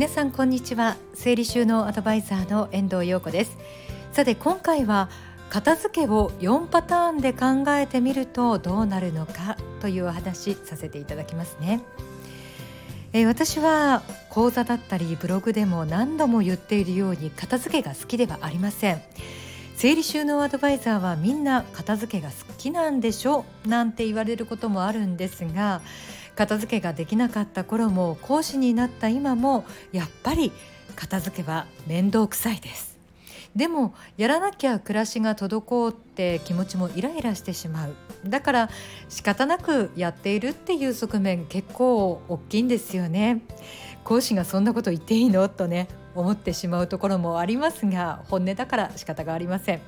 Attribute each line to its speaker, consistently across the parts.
Speaker 1: 皆さんこんにちは。整理収納アドバイザーの遠藤陽子です。さて今回は片付けを4パターンで考えてみるとどうなるのかというお話させていただきますね。え私は講座だったりブログでも何度も言っているように片付けが好きではありません。整理収納アドバイザーはみんな片付けが好きなんでしょなんて言われることもあるんですが片付けができなかった頃も講師になった今もやっぱり片付けは面倒くさいです。でもやらなきゃ暮らしが滞って気持ちもイライラしてしまう。だから仕方なくやっているっていう側面結構大きいんですよね。講師がそんなこと言っていいの？とね思ってしまうところもありますが本音だから仕方がありません。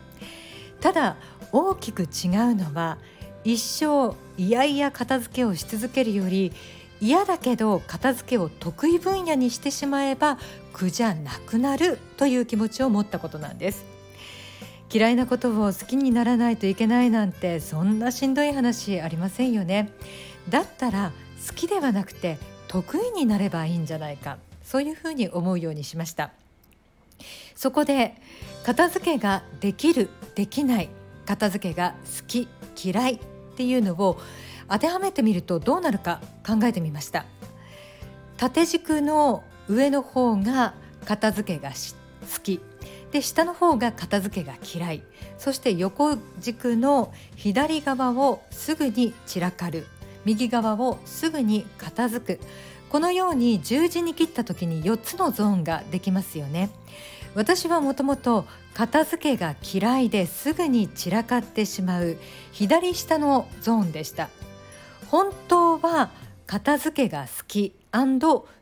Speaker 1: ただ大きく違うのは一生いやいや片付けをし続けるより嫌だけど片付けを得意分野にしてしまえば苦じゃなくなるという気持ちを持ったことなんです。嫌いなことを好きにならないといけないなんてそんなしんどい話ありませんよね。だったら好きではなくて得意になればいいんじゃないか。そういうふうに思うようにしました。そこで片付けができるできない片付けが好き嫌いっていうのを当てはめてみるとどうなるか考えてみました。縦軸の上の方が片付けが好き。で下の方が片付けが嫌い。そして横軸の左側をすぐに散らかる。右側をすぐに片付く。このように十字に切った時に4つのゾーンができますよね。私はもともと片付けが嫌いですぐに散らかってしまう左下のゾーンでした。本当は片付けが好き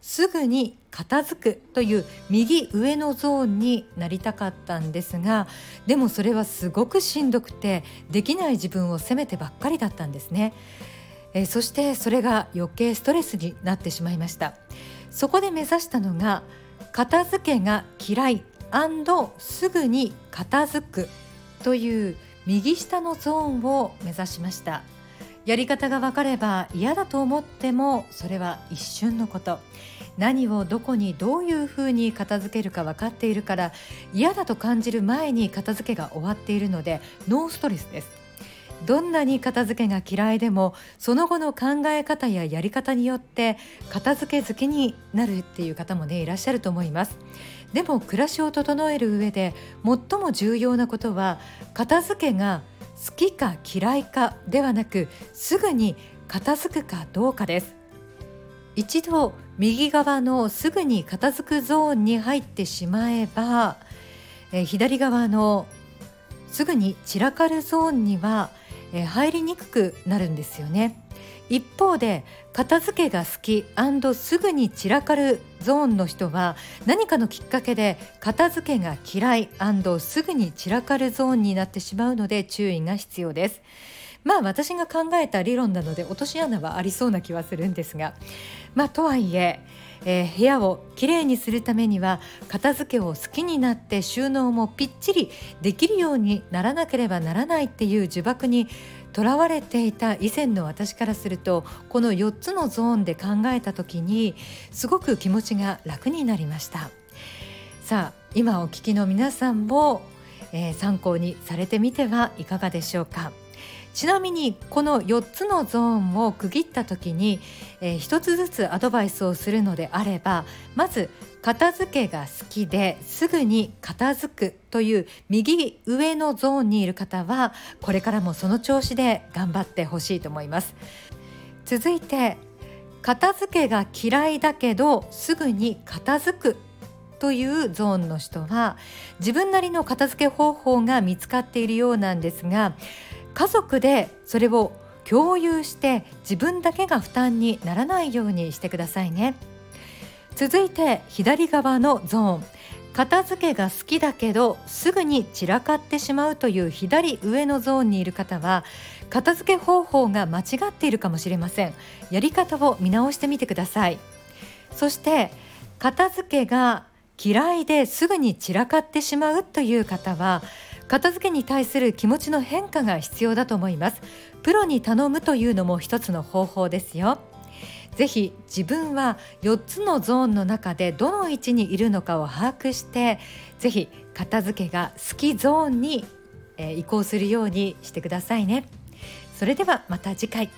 Speaker 1: すぐに片付くという右上のゾーンになりたかったんですがでもそれはすごくしんどくてできない自分を責めてばっかりだったんですね、えそしてそれが余計ストレスになってしまいました。そこで目指したのが片付けが嫌いすぐに片付くという右下のゾーンを目指しました。やり方が分かれば嫌だと思ってもそれは一瞬のこと。何をどこにどういうふうに片付けるか分かっているから嫌だと感じる前に片付けが終わっているのでノーストレスです。どんなに片付けが嫌いでもその後の考え方ややり方によって片付け好きになるっていう方もねいらっしゃると思います。でも暮らしを整える上で最も重要なことは片付けが好きか嫌いかではなくすぐに片付くかどうかです。一度右側のすぐに片付くゾーンに入ってしまえばえ左側のすぐに散らかるゾーンにはえ入りにくくなるんですよね。一方で片付けが好きすぐに散らかるゾーンの人は何かのきっかけで片付けが嫌いすぐに散らかるゾーンになってしまうので注意が必要です。まあ私が考えた理論なので落とし穴はありそうな気はするんですがまあとはいええー、部屋をきれいにするためには片付けを好きになって収納もぴっちりできるようにならなければならないっていう呪縛にとらわれていた以前の私からするとこの4つのゾーンで考えた時にすごく気持ちが楽になりました。さあ今お聞きの皆さんも、えー、参考にされてみてはいかがでしょうか。ちなみにこの4つのゾーンを区切った時に、えー、1つずつアドバイスをするのであればまず片付けが好きですぐに片付くという右上のゾーンにいる方はこれからもその調子で頑張ってほしいと思います。続いて片付けが嫌いだけどすぐに片付くというゾーンの人は自分なりの片付け方法が見つかっているようなんですが家族でそれを共有して自分だけが負担にならないようにしてくださいね。続いて左側のゾーン。片付けが好きだけどすぐに散らかってしまうという左上のゾーンにいる方は片付け方法が間違っているかもしれません。やり方を見直してみてください。そして片付けが嫌いですぐに散らかってしまうという方は片付けに対する気持ちの変化が必要だと思います。プロに頼むというのも一つの方法ですよ。ぜひ自分は4つのゾーンの中でどの位置にいるのかを把握してぜひ片付けが好きゾーンに、移行するようにしてくださいね。それではまた次回。